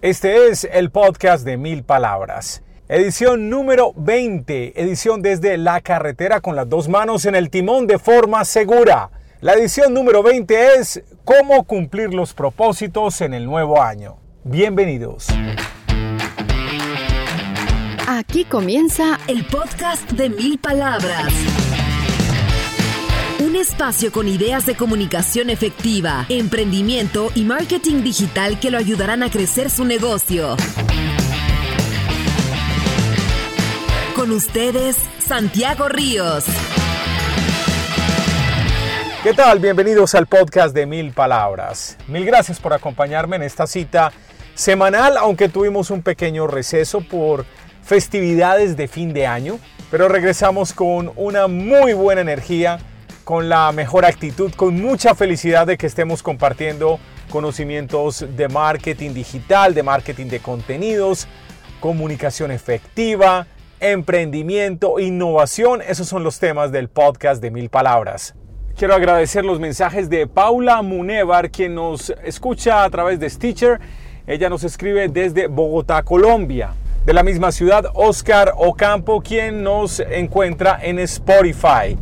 Este es el podcast de Mil Palabras. Edición número 20, edición desde la carretera con las dos manos en el timón de forma segura. La edición número 20 es cómo cumplir los propósitos en el nuevo año. Bienvenidos. Aquí comienza el podcast de Mil Palabras. Un espacio con ideas de comunicación efectiva, emprendimiento y marketing digital que lo ayudarán a crecer su negocio. Con ustedes, Santiago Ríos. ¿Qué tal? Bienvenidos al podcast de Mil Palabras. Mil gracias por acompañarme en esta cita semanal, aunque tuvimos un pequeño receso por festividades de fin de año, pero regresamos con una muy buena energía, con la mejor actitud, con mucha felicidad de que estemos compartiendo conocimientos de marketing digital, de marketing de contenidos, comunicación efectiva, emprendimiento, innovación. Esos son los temas del podcast de Mil Palabras. Quiero agradecer los mensajes de Paula Munevar, quien nos escucha a través de Stitcher. Ella nos escribe desde Bogotá, Colombia. De la misma ciudad, Oscar Ocampo, quien nos encuentra en Spotify.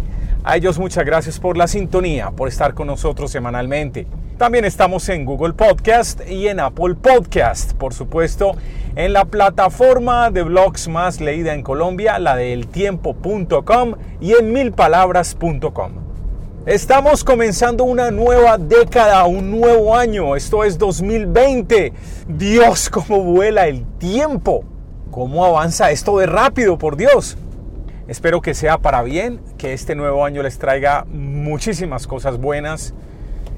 A ellos muchas gracias por la sintonía, por estar con nosotros semanalmente. También estamos en Google Podcast y en Apple Podcast, por supuesto, en la plataforma de blogs más leída en Colombia, la de eltiempo.com y en milpalabras.com. Estamos comenzando una nueva década, un nuevo año. Esto es 2020. Dios, cómo vuela el tiempo. ¿Cómo avanza esto de rápido, por Dios? Espero que sea para bien, que este nuevo año les traiga muchísimas cosas buenas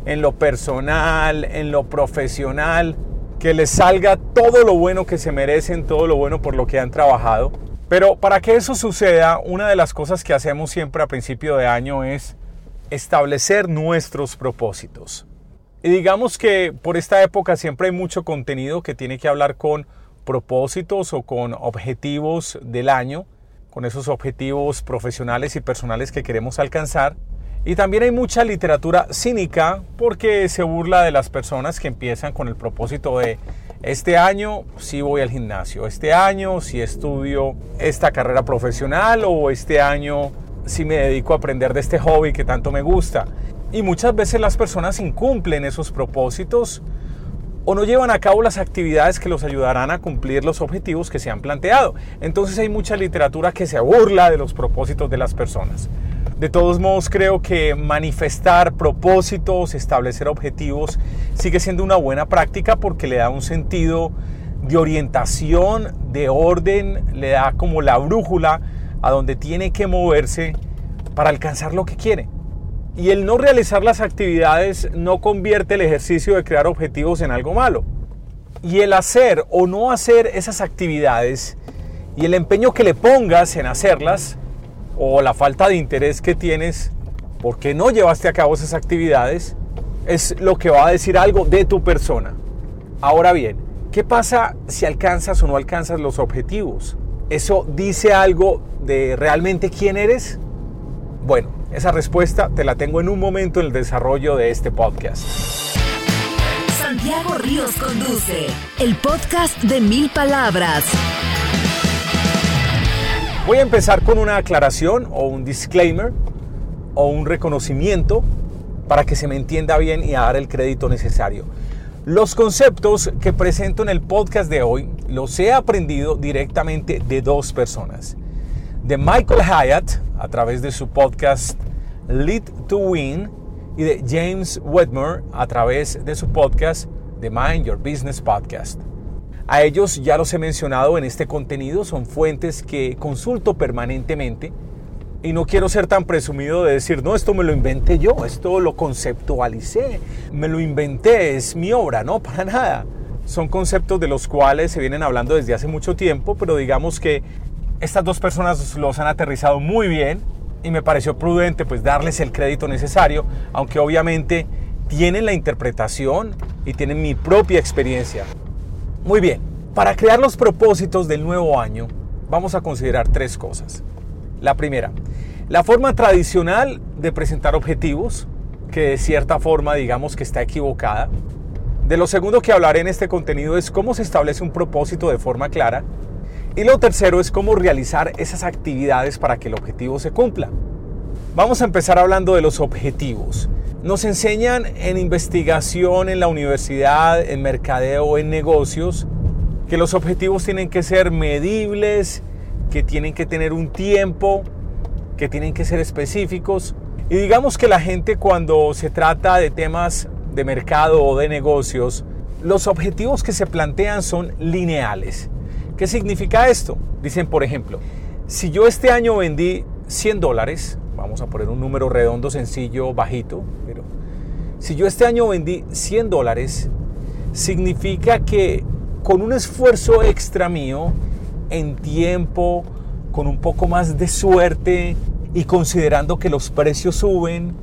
en lo personal, en lo profesional, que les salga todo lo bueno que se merecen, todo lo bueno por lo que han trabajado. Pero para que eso suceda, una de las cosas que hacemos siempre a principio de año es establecer nuestros propósitos. Y digamos que por esta época siempre hay mucho contenido que tiene que hablar con propósitos o con objetivos del año con esos objetivos profesionales y personales que queremos alcanzar. Y también hay mucha literatura cínica porque se burla de las personas que empiezan con el propósito de este año si voy al gimnasio, este año si estudio esta carrera profesional o este año si me dedico a aprender de este hobby que tanto me gusta. Y muchas veces las personas incumplen esos propósitos o no llevan a cabo las actividades que los ayudarán a cumplir los objetivos que se han planteado. Entonces hay mucha literatura que se burla de los propósitos de las personas. De todos modos, creo que manifestar propósitos, establecer objetivos, sigue siendo una buena práctica porque le da un sentido de orientación, de orden, le da como la brújula a donde tiene que moverse para alcanzar lo que quiere. Y el no realizar las actividades no convierte el ejercicio de crear objetivos en algo malo. Y el hacer o no hacer esas actividades y el empeño que le pongas en hacerlas o la falta de interés que tienes porque no llevaste a cabo esas actividades es lo que va a decir algo de tu persona. Ahora bien, ¿qué pasa si alcanzas o no alcanzas los objetivos? ¿Eso dice algo de realmente quién eres? Bueno, esa respuesta te la tengo en un momento en el desarrollo de este podcast. Santiago Ríos conduce el podcast de mil palabras. Voy a empezar con una aclaración o un disclaimer o un reconocimiento para que se me entienda bien y a dar el crédito necesario. Los conceptos que presento en el podcast de hoy los he aprendido directamente de dos personas de Michael Hyatt a través de su podcast Lead to Win y de James Wedmore a través de su podcast The Mind Your Business Podcast. A ellos ya los he mencionado en este contenido, son fuentes que consulto permanentemente y no quiero ser tan presumido de decir, no, esto me lo inventé yo, esto lo conceptualicé, me lo inventé, es mi obra, no, para nada. Son conceptos de los cuales se vienen hablando desde hace mucho tiempo, pero digamos que estas dos personas los han aterrizado muy bien y me pareció prudente pues darles el crédito necesario, aunque obviamente tienen la interpretación y tienen mi propia experiencia. Muy bien, para crear los propósitos del nuevo año vamos a considerar tres cosas. La primera, la forma tradicional de presentar objetivos, que de cierta forma digamos que está equivocada. De lo segundo que hablaré en este contenido es cómo se establece un propósito de forma clara. Y lo tercero es cómo realizar esas actividades para que el objetivo se cumpla. Vamos a empezar hablando de los objetivos. Nos enseñan en investigación en la universidad, en mercadeo, en negocios, que los objetivos tienen que ser medibles, que tienen que tener un tiempo, que tienen que ser específicos. Y digamos que la gente cuando se trata de temas de mercado o de negocios, los objetivos que se plantean son lineales. ¿Qué significa esto? Dicen, por ejemplo, si yo este año vendí 100 dólares, vamos a poner un número redondo, sencillo, bajito, pero si yo este año vendí 100 dólares, significa que con un esfuerzo extra mío, en tiempo, con un poco más de suerte y considerando que los precios suben,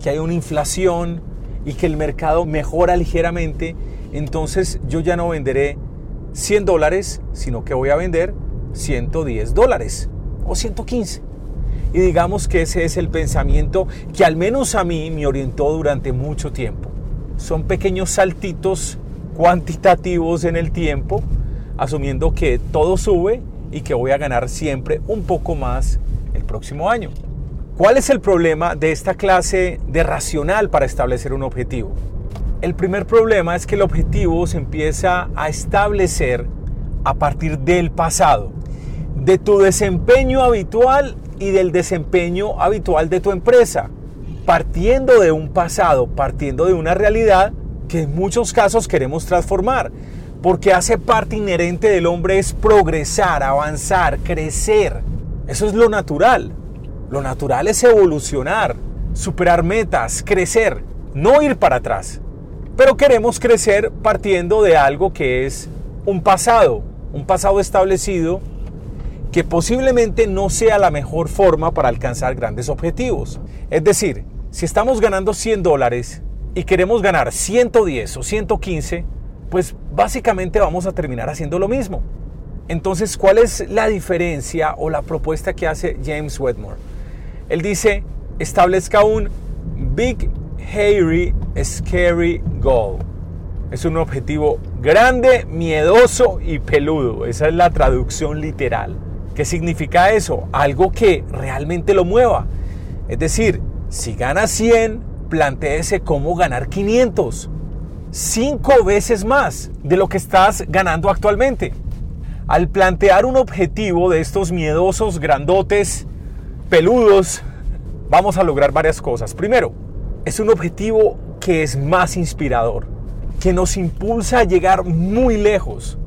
que hay una inflación y que el mercado mejora ligeramente, entonces yo ya no venderé 100 dólares, sino que voy a vender 110 dólares o 115. Y digamos que ese es el pensamiento que al menos a mí me orientó durante mucho tiempo. Son pequeños saltitos cuantitativos en el tiempo, asumiendo que todo sube y que voy a ganar siempre un poco más el próximo año. ¿Cuál es el problema de esta clase de racional para establecer un objetivo? El primer problema es que el objetivo se empieza a establecer a partir del pasado, de tu desempeño habitual y del desempeño habitual de tu empresa, partiendo de un pasado, partiendo de una realidad que en muchos casos queremos transformar, porque hace parte inherente del hombre es progresar, avanzar, crecer. Eso es lo natural. Lo natural es evolucionar, superar metas, crecer, no ir para atrás. Pero queremos crecer partiendo de algo que es un pasado, un pasado establecido que posiblemente no sea la mejor forma para alcanzar grandes objetivos. Es decir, si estamos ganando 100 dólares y queremos ganar 110 o 115, pues básicamente vamos a terminar haciendo lo mismo. Entonces, ¿cuál es la diferencia o la propuesta que hace James Wedmore? Él dice, establezca un Big, Hairy, Scary Goal. Es un objetivo grande, miedoso y peludo. Esa es la traducción literal. ¿Qué significa eso? Algo que realmente lo mueva. Es decir, si ganas 100, planteese cómo ganar 500. Cinco veces más de lo que estás ganando actualmente. Al plantear un objetivo de estos miedosos, grandotes, peludos, vamos a lograr varias cosas. Primero, es un objetivo que es más inspirador, que nos impulsa a llegar muy lejos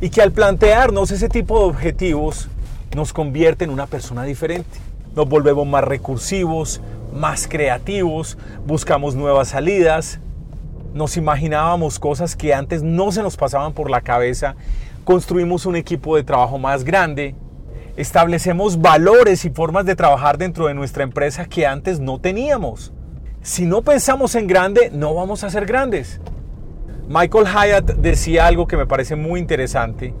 y que al plantearnos ese tipo de objetivos nos convierte en una persona diferente. Nos volvemos más recursivos, más creativos, buscamos nuevas salidas, nos imaginábamos cosas que antes no se nos pasaban por la cabeza, construimos un equipo de trabajo más grande, establecemos valores y formas de trabajar dentro de nuestra empresa que antes no teníamos. Si no pensamos en grande, no vamos a ser grandes. Michael Hyatt decía algo que me parece muy interesante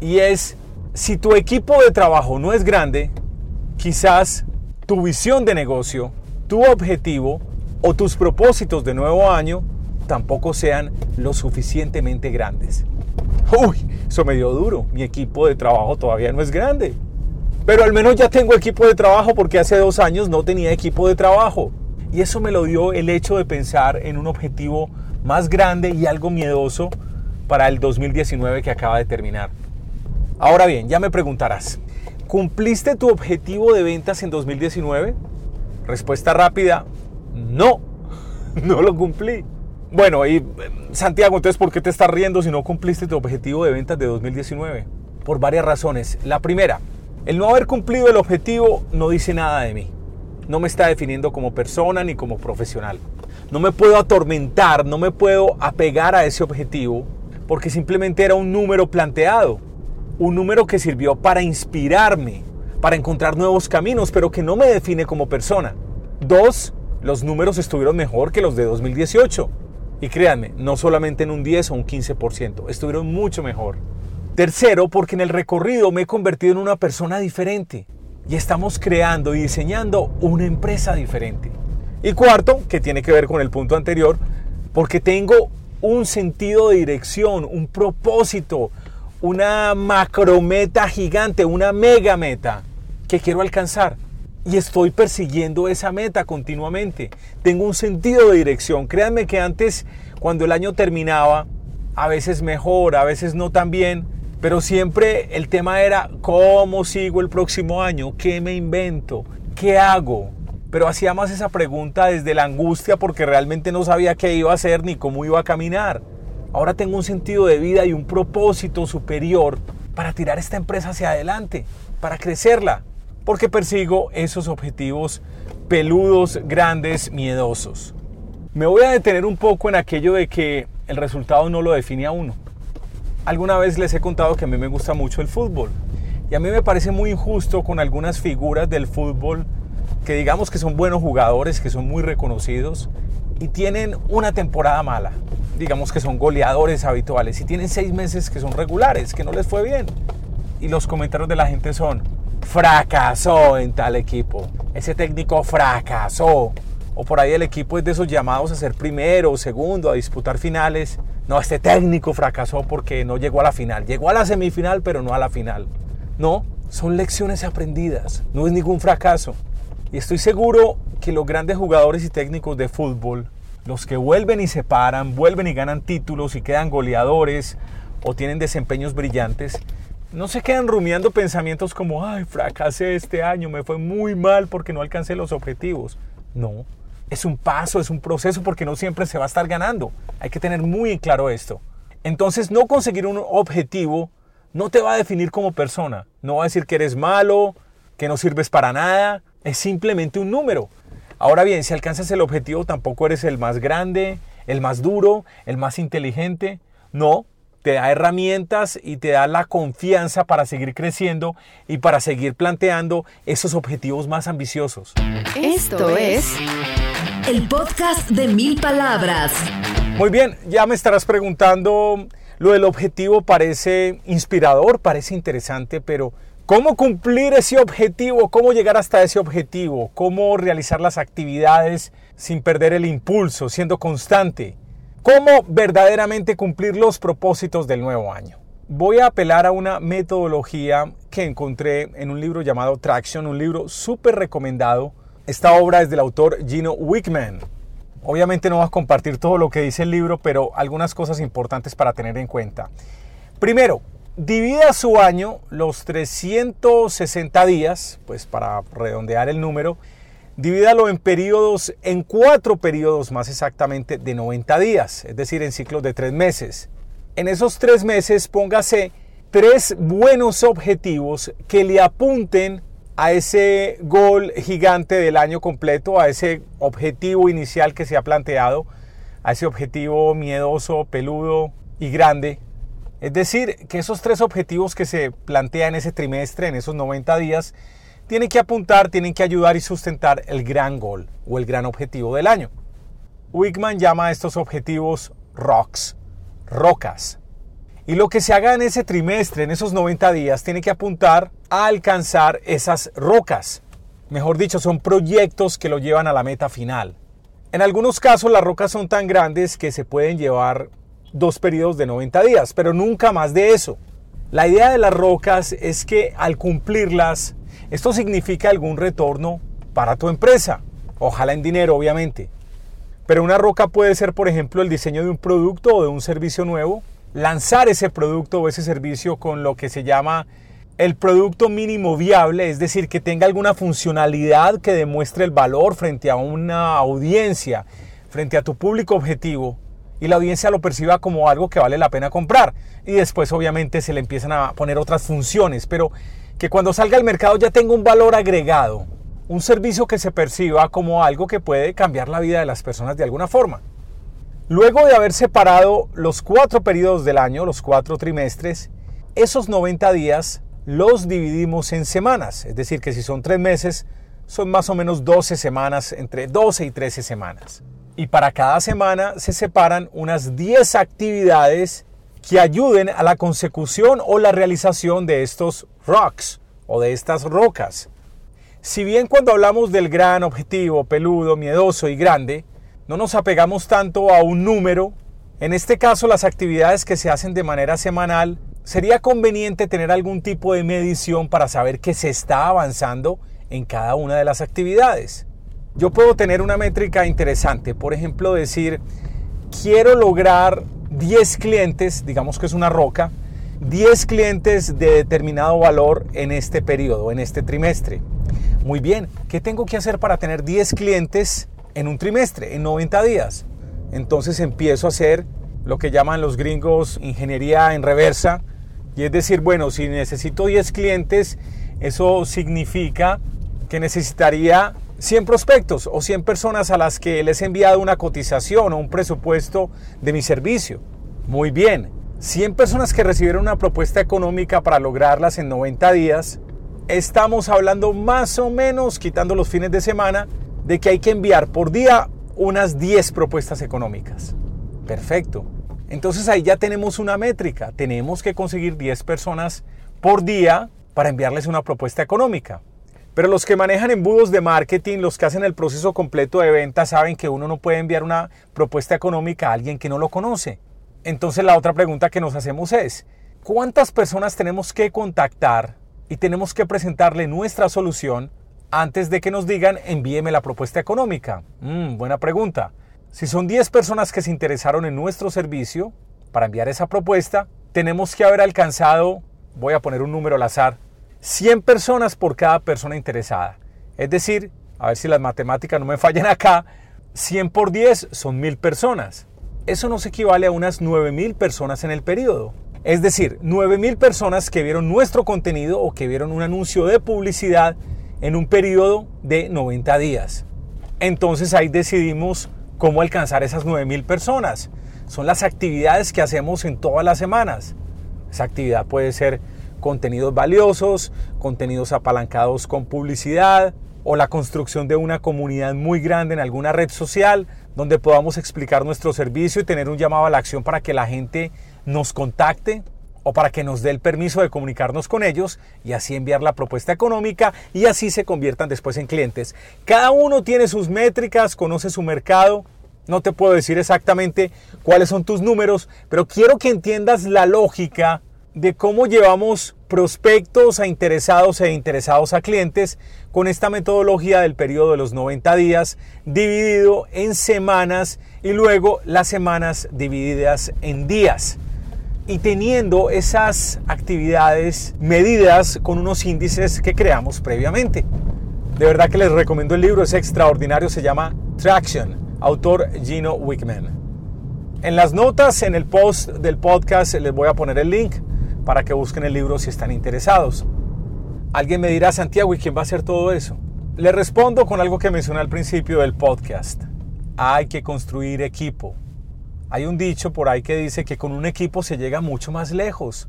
y es si tu equipo de trabajo no es grande, quizás tu visión de negocio, tu objetivo o tus propósitos de nuevo año tampoco sean lo suficientemente grandes. Uy, eso me dio duro. Mi equipo de trabajo todavía no es grande. Pero al menos ya tengo equipo de trabajo porque hace dos años no tenía equipo de trabajo. Y eso me lo dio el hecho de pensar en un objetivo más grande y algo miedoso para el 2019 que acaba de terminar. Ahora bien, ya me preguntarás, ¿cumpliste tu objetivo de ventas en 2019? Respuesta rápida, no, no lo cumplí. Bueno, y Santiago, entonces, ¿por qué te estás riendo si no cumpliste tu objetivo de ventas de 2019? Por varias razones. La primera, el no haber cumplido el objetivo no dice nada de mí. No me está definiendo como persona ni como profesional. No me puedo atormentar, no me puedo apegar a ese objetivo porque simplemente era un número planteado un número que sirvió para inspirarme, para encontrar nuevos caminos, pero que no me define como persona. Dos, los números estuvieron mejor que los de 2018. Y créanme, no solamente en un 10 o un 15%, estuvieron mucho mejor. Tercero, porque en el recorrido me he convertido en una persona diferente y estamos creando y diseñando una empresa diferente. Y cuarto, que tiene que ver con el punto anterior, porque tengo un sentido de dirección, un propósito, una macrometa gigante, una mega meta que quiero alcanzar. Y estoy persiguiendo esa meta continuamente. Tengo un sentido de dirección. Créanme que antes, cuando el año terminaba, a veces mejor, a veces no tan bien, pero siempre el tema era cómo sigo el próximo año, qué me invento, qué hago. Pero hacía más esa pregunta desde la angustia porque realmente no sabía qué iba a hacer ni cómo iba a caminar. Ahora tengo un sentido de vida y un propósito superior para tirar esta empresa hacia adelante, para crecerla, porque persigo esos objetivos peludos, grandes, miedosos. Me voy a detener un poco en aquello de que el resultado no lo define a uno. Alguna vez les he contado que a mí me gusta mucho el fútbol y a mí me parece muy injusto con algunas figuras del fútbol que digamos que son buenos jugadores, que son muy reconocidos y tienen una temporada mala. Digamos que son goleadores habituales y tienen seis meses que son regulares, que no les fue bien. Y los comentarios de la gente son, fracasó en tal equipo, ese técnico fracasó, o por ahí el equipo es de esos llamados a ser primero o segundo, a disputar finales. No, este técnico fracasó porque no llegó a la final. Llegó a la semifinal, pero no a la final. No, son lecciones aprendidas, no es ningún fracaso. Y estoy seguro que los grandes jugadores y técnicos de fútbol, los que vuelven y se paran, vuelven y ganan títulos y quedan goleadores o tienen desempeños brillantes, no se quedan rumiando pensamientos como, ay, fracasé este año, me fue muy mal porque no alcancé los objetivos. No, es un paso, es un proceso porque no siempre se va a estar ganando. Hay que tener muy claro esto. Entonces, no conseguir un objetivo no te va a definir como persona. No va a decir que eres malo, que no sirves para nada. Es simplemente un número. Ahora bien, si alcanzas el objetivo, tampoco eres el más grande, el más duro, el más inteligente. No, te da herramientas y te da la confianza para seguir creciendo y para seguir planteando esos objetivos más ambiciosos. Esto es el podcast de mil palabras. Muy bien, ya me estarás preguntando, lo del objetivo parece inspirador, parece interesante, pero ¿cómo cumplir ese objetivo? ¿Cómo llegar hasta ese objetivo? ¿Cómo realizar las actividades sin perder el impulso, siendo constante? ¿Cómo verdaderamente cumplir los propósitos del nuevo año? Voy a apelar a una metodología que encontré en un libro llamado Traction, un libro súper recomendado esta obra es del autor Gino Wickman. Obviamente no vas a compartir todo lo que dice el libro, pero algunas cosas importantes para tener en cuenta. Primero, divida su año, los 360 días, pues para redondear el número, divídalo en periodos, en cuatro periodos más exactamente de 90 días, es decir, en ciclos de tres meses. En esos tres meses póngase tres buenos objetivos que le apunten a ese gol gigante del año completo, a ese objetivo inicial que se ha planteado, a ese objetivo miedoso, peludo y grande. Es decir, que esos tres objetivos que se plantean en ese trimestre, en esos 90 días, tienen que apuntar, tienen que ayudar y sustentar el gran gol o el gran objetivo del año. Wickman llama a estos objetivos rocks, rocas. Y lo que se haga en ese trimestre, en esos 90 días, tiene que apuntar a alcanzar esas rocas. Mejor dicho, son proyectos que lo llevan a la meta final. En algunos casos las rocas son tan grandes que se pueden llevar dos periodos de 90 días, pero nunca más de eso. La idea de las rocas es que al cumplirlas, esto significa algún retorno para tu empresa. Ojalá en dinero, obviamente. Pero una roca puede ser, por ejemplo, el diseño de un producto o de un servicio nuevo lanzar ese producto o ese servicio con lo que se llama el producto mínimo viable, es decir, que tenga alguna funcionalidad que demuestre el valor frente a una audiencia, frente a tu público objetivo, y la audiencia lo perciba como algo que vale la pena comprar. Y después obviamente se le empiezan a poner otras funciones, pero que cuando salga al mercado ya tenga un valor agregado, un servicio que se perciba como algo que puede cambiar la vida de las personas de alguna forma. Luego de haber separado los cuatro periodos del año, los cuatro trimestres, esos 90 días los dividimos en semanas. Es decir, que si son tres meses, son más o menos 12 semanas, entre 12 y 13 semanas. Y para cada semana se separan unas 10 actividades que ayuden a la consecución o la realización de estos rocks o de estas rocas. Si bien cuando hablamos del gran objetivo, peludo, miedoso y grande, no nos apegamos tanto a un número En este caso, las actividades que se hacen de manera semanal, sería conveniente tener algún tipo de medición para saber que se está avanzando en cada una de las actividades. Yo puedo tener una métrica interesante, por ejemplo, decir, quiero lograr 10 clientes, digamos que es una roca, 10 clientes de determinado valor en este periodo, en este trimestre. Muy bien, ¿qué tengo que hacer para tener 10 clientes en un trimestre, en 90 días? Entonces empiezo a hacer lo que llaman los gringos ingeniería en reversa, y es decir, bueno, si necesito 10 clientes, eso significa que necesitaría 100 prospectos o 100 personas a las que les he enviado una cotización o un presupuesto de mi servicio. Muy bien, 100 personas que recibieron una propuesta económica para lograrlas en 90 días, estamos hablando más o menos, quitando los fines de semana, de que hay que enviar por día unas 10 propuestas económicas. Perfecto. Entonces ahí ya tenemos una métrica. Tenemos que conseguir 10 personas por día para enviarles una propuesta económica. Pero los que manejan embudos de marketing, los que hacen el proceso completo de venta, saben que uno no puede enviar una propuesta económica a alguien que no lo conoce. Entonces la otra pregunta que nos hacemos es, ¿cuántas personas tenemos que contactar y tenemos que presentarle nuestra solución antes de que nos digan envíeme la propuesta económica? Mm, buena pregunta. Si son 10 personas que se interesaron en nuestro servicio para enviar esa propuesta, tenemos que haber alcanzado, voy a poner un número al azar, 100 personas por cada persona interesada. Es decir, a ver si las matemáticas no me fallan acá, 100 por 10 son 1000 personas. Eso nos equivale a unas 9000 personas en el periodo. Es decir, 9000 personas que vieron nuestro contenido o que vieron un anuncio de publicidad en un periodo de 90 días. Entonces ahí decidimos cómo alcanzar esas 9000 personas. Son las actividades que hacemos en todas las semanas. Esa actividad puede ser contenidos valiosos, contenidos apalancados con publicidad o la construcción de una comunidad muy grande en alguna red social donde podamos explicar nuestro servicio y tener un llamado a la acción para que la gente nos contacte o para que nos dé el permiso de comunicarnos con ellos y así enviar la propuesta económica y así se conviertan después en clientes. Cada uno tiene sus métricas, conoce su mercado. No te puedo decir exactamente cuáles son tus números, pero quiero que entiendas la lógica de cómo llevamos prospectos a interesados e interesados a clientes con esta metodología del periodo de los 90 días dividido en semanas y luego las semanas divididas en días y teniendo esas actividades medidas con unos índices que creamos previamente. De verdad que les recomiendo el libro, es extraordinario, se llama Traction, autor Gino Wickman. En las notas, en el post del podcast, les voy a poner el link para que busquen el libro si están interesados. Alguien me dirá, Santiago, ¿y quién va a hacer todo eso? Le respondo con algo que mencioné al principio del podcast. Hay que construir equipo. Hay un dicho por ahí que dice que con un equipo se llega mucho más lejos.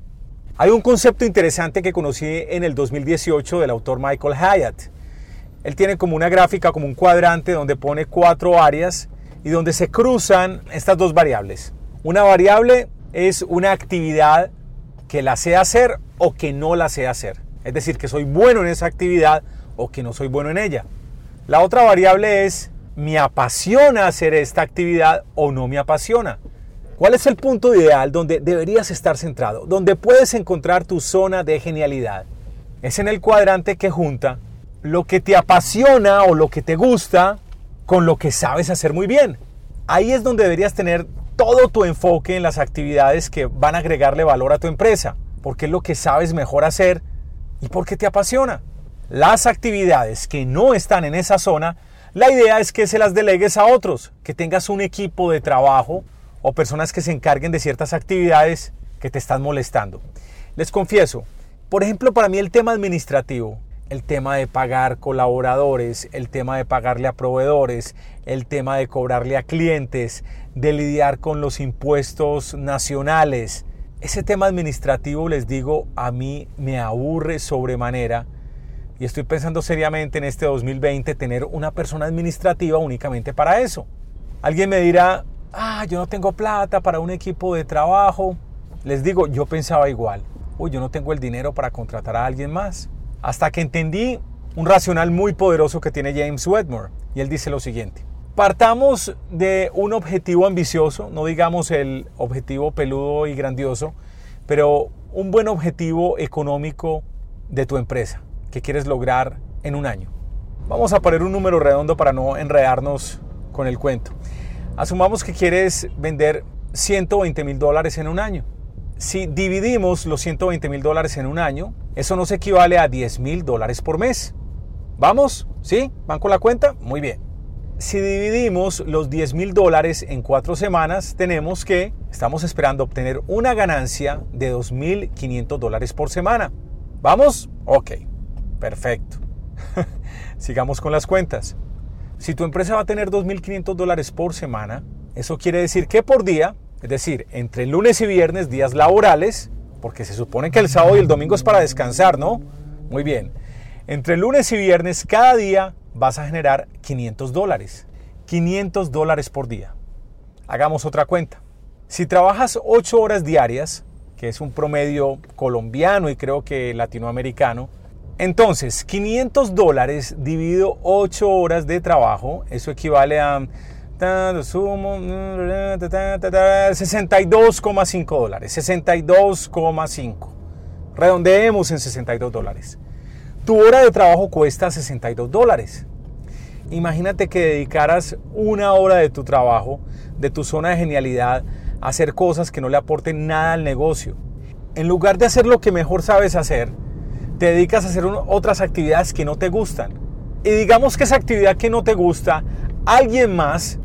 Hay un concepto interesante que conocí en el 2018 del autor Michael Hyatt. Él tiene como una gráfica, como un cuadrante donde pone cuatro áreas y donde se cruzan estas dos variables. Una variable es una actividad que la sé hacer o que no la sé hacer. Es decir, que soy bueno en esa actividad o que no soy bueno en ella. La otra variable es, ¿me apasiona hacer esta actividad o no me apasiona? ¿Cuál es el punto ideal donde deberías estar centrado? Donde puedes encontrar tu zona de genialidad. Es en el cuadrante que junta lo que te apasiona o lo que te gusta con lo que sabes hacer muy bien. Ahí es donde deberías tener todo tu enfoque en las actividades que van a agregarle valor a tu empresa, porque es lo que sabes mejor hacer y porque te apasiona. Las actividades que no están en esa zona, la idea es que se las delegues a otros, que tengas un equipo de trabajo o personas que se encarguen de ciertas actividades que te están molestando. Les confieso, por ejemplo, para mí el tema administrativo el tema de pagar colaboradores, el tema de pagarle a proveedores, el tema de cobrarle a clientes, de lidiar con los impuestos nacionales. Ese tema administrativo, les digo, a mí me aburre sobremanera y estoy pensando seriamente en este 2020 tener una persona administrativa únicamente para eso. Alguien me dirá, ah, yo no tengo plata para un equipo de trabajo. Les digo, yo pensaba igual. Uy, yo no tengo el dinero para contratar a alguien más. Hasta que entendí un racional muy poderoso que tiene James Wedmore. Y él dice lo siguiente. Partamos de un objetivo ambicioso, no digamos el objetivo peludo y grandioso, pero un buen objetivo económico de tu empresa que quieres lograr en un año. Vamos a poner un número redondo para no enredarnos con el cuento. Asumamos que quieres vender 120 mil dólares en un año. Si dividimos los 120 mil dólares en un año, eso nos equivale a 10 mil dólares por mes. ¿Vamos? ¿Sí? ¿Van con la cuenta? Muy bien. Si dividimos los 10 mil dólares en cuatro semanas, tenemos que estamos esperando obtener una ganancia de 2.500 dólares por semana. ¿Vamos? Ok, perfecto. Sigamos con las cuentas. Si tu empresa va a tener 2.500 dólares por semana, eso quiere decir que por día, es decir, entre lunes y viernes, días laborales, porque se supone que el sábado y el domingo es para descansar, ¿no? Muy bien. Entre lunes y viernes, cada día vas a generar 500 dólares. 500 dólares por día. Hagamos otra cuenta. Si trabajas 8 horas diarias, que es un promedio colombiano y creo que latinoamericano, entonces 500 dólares dividido 8 horas de trabajo, eso equivale a 62,5 dólares. 62,5. Redondeemos en 62 dólares. Tu hora de trabajo cuesta 62 dólares. Imagínate que dedicaras una hora de tu trabajo, de tu zona de genialidad, a hacer cosas que no le aporten nada al negocio. En lugar de hacer lo que mejor sabes hacer, te dedicas a hacer otras actividades que no te gustan. Y digamos que esa actividad que no te gusta, alguien más,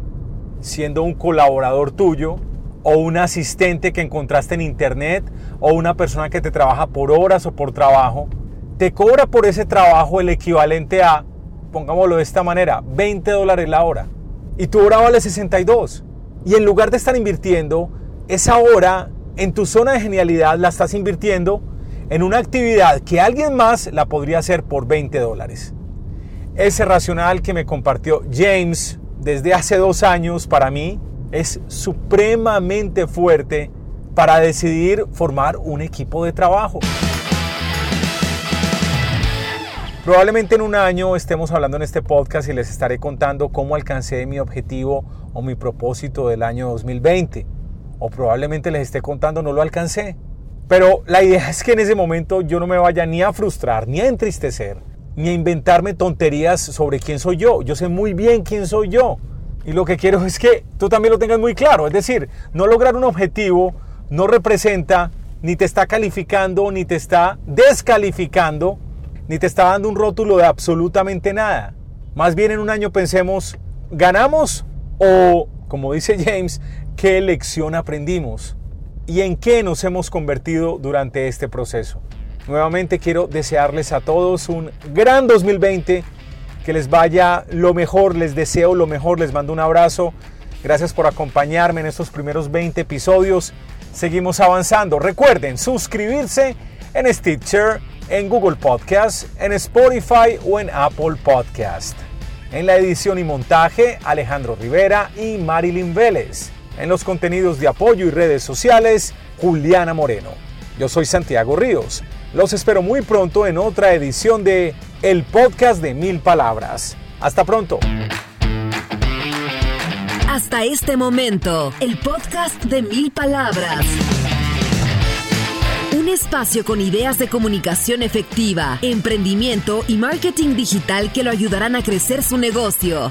siendo un colaborador tuyo, o un asistente que encontraste en internet, o una persona que te trabaja por horas o por trabajo, te cobra por ese trabajo el equivalente a, pongámoslo de esta manera, 20 dólares la hora. Y tu hora vale 62. Y en lugar de estar invirtiendo esa hora en tu zona de genialidad, la estás invirtiendo en una actividad que alguien más la podría hacer por 20 dólares. Ese racional que me compartió James desde hace dos años para mí es supremamente fuerte para decidir formar un equipo de trabajo. Probablemente en un año estemos hablando en este podcast y les estaré contando cómo alcancé mi objetivo o mi propósito del año 2020. O probablemente les esté contando no lo alcancé. Pero la idea es que en ese momento yo no me vaya ni a frustrar, ni a entristecer, ni a inventarme tonterías sobre quién soy yo. Yo sé muy bien quién soy yo. Y lo que quiero es que tú también lo tengas muy claro. Es decir, no lograr un objetivo no representa, ni te está calificando, ni te está descalificando ni te está dando un rótulo de absolutamente nada. Más bien en un año pensemos, ¿ganamos? O, como dice James, ¿qué lección aprendimos? ¿Y en qué nos hemos convertido durante este proceso? Nuevamente quiero desearles a todos un gran 2020, que les vaya lo mejor, les deseo lo mejor, les mando un abrazo. Gracias por acompañarme en estos primeros 20 episodios. Seguimos avanzando. Recuerden suscribirse en Stitcher, en Google Podcast, en Spotify o en Apple Podcast. En la edición y montaje, Alejandro Rivera y Marilyn Vélez. En los contenidos de apoyo y redes sociales, Juliana Moreno. Yo soy Santiago Ríos. Los espero muy pronto en otra edición de El Podcast de Mil Palabras. Hasta pronto. Hasta este momento, el podcast de Mil Palabras un espacio con ideas de comunicación efectiva, emprendimiento y marketing digital que lo ayudarán a crecer su negocio.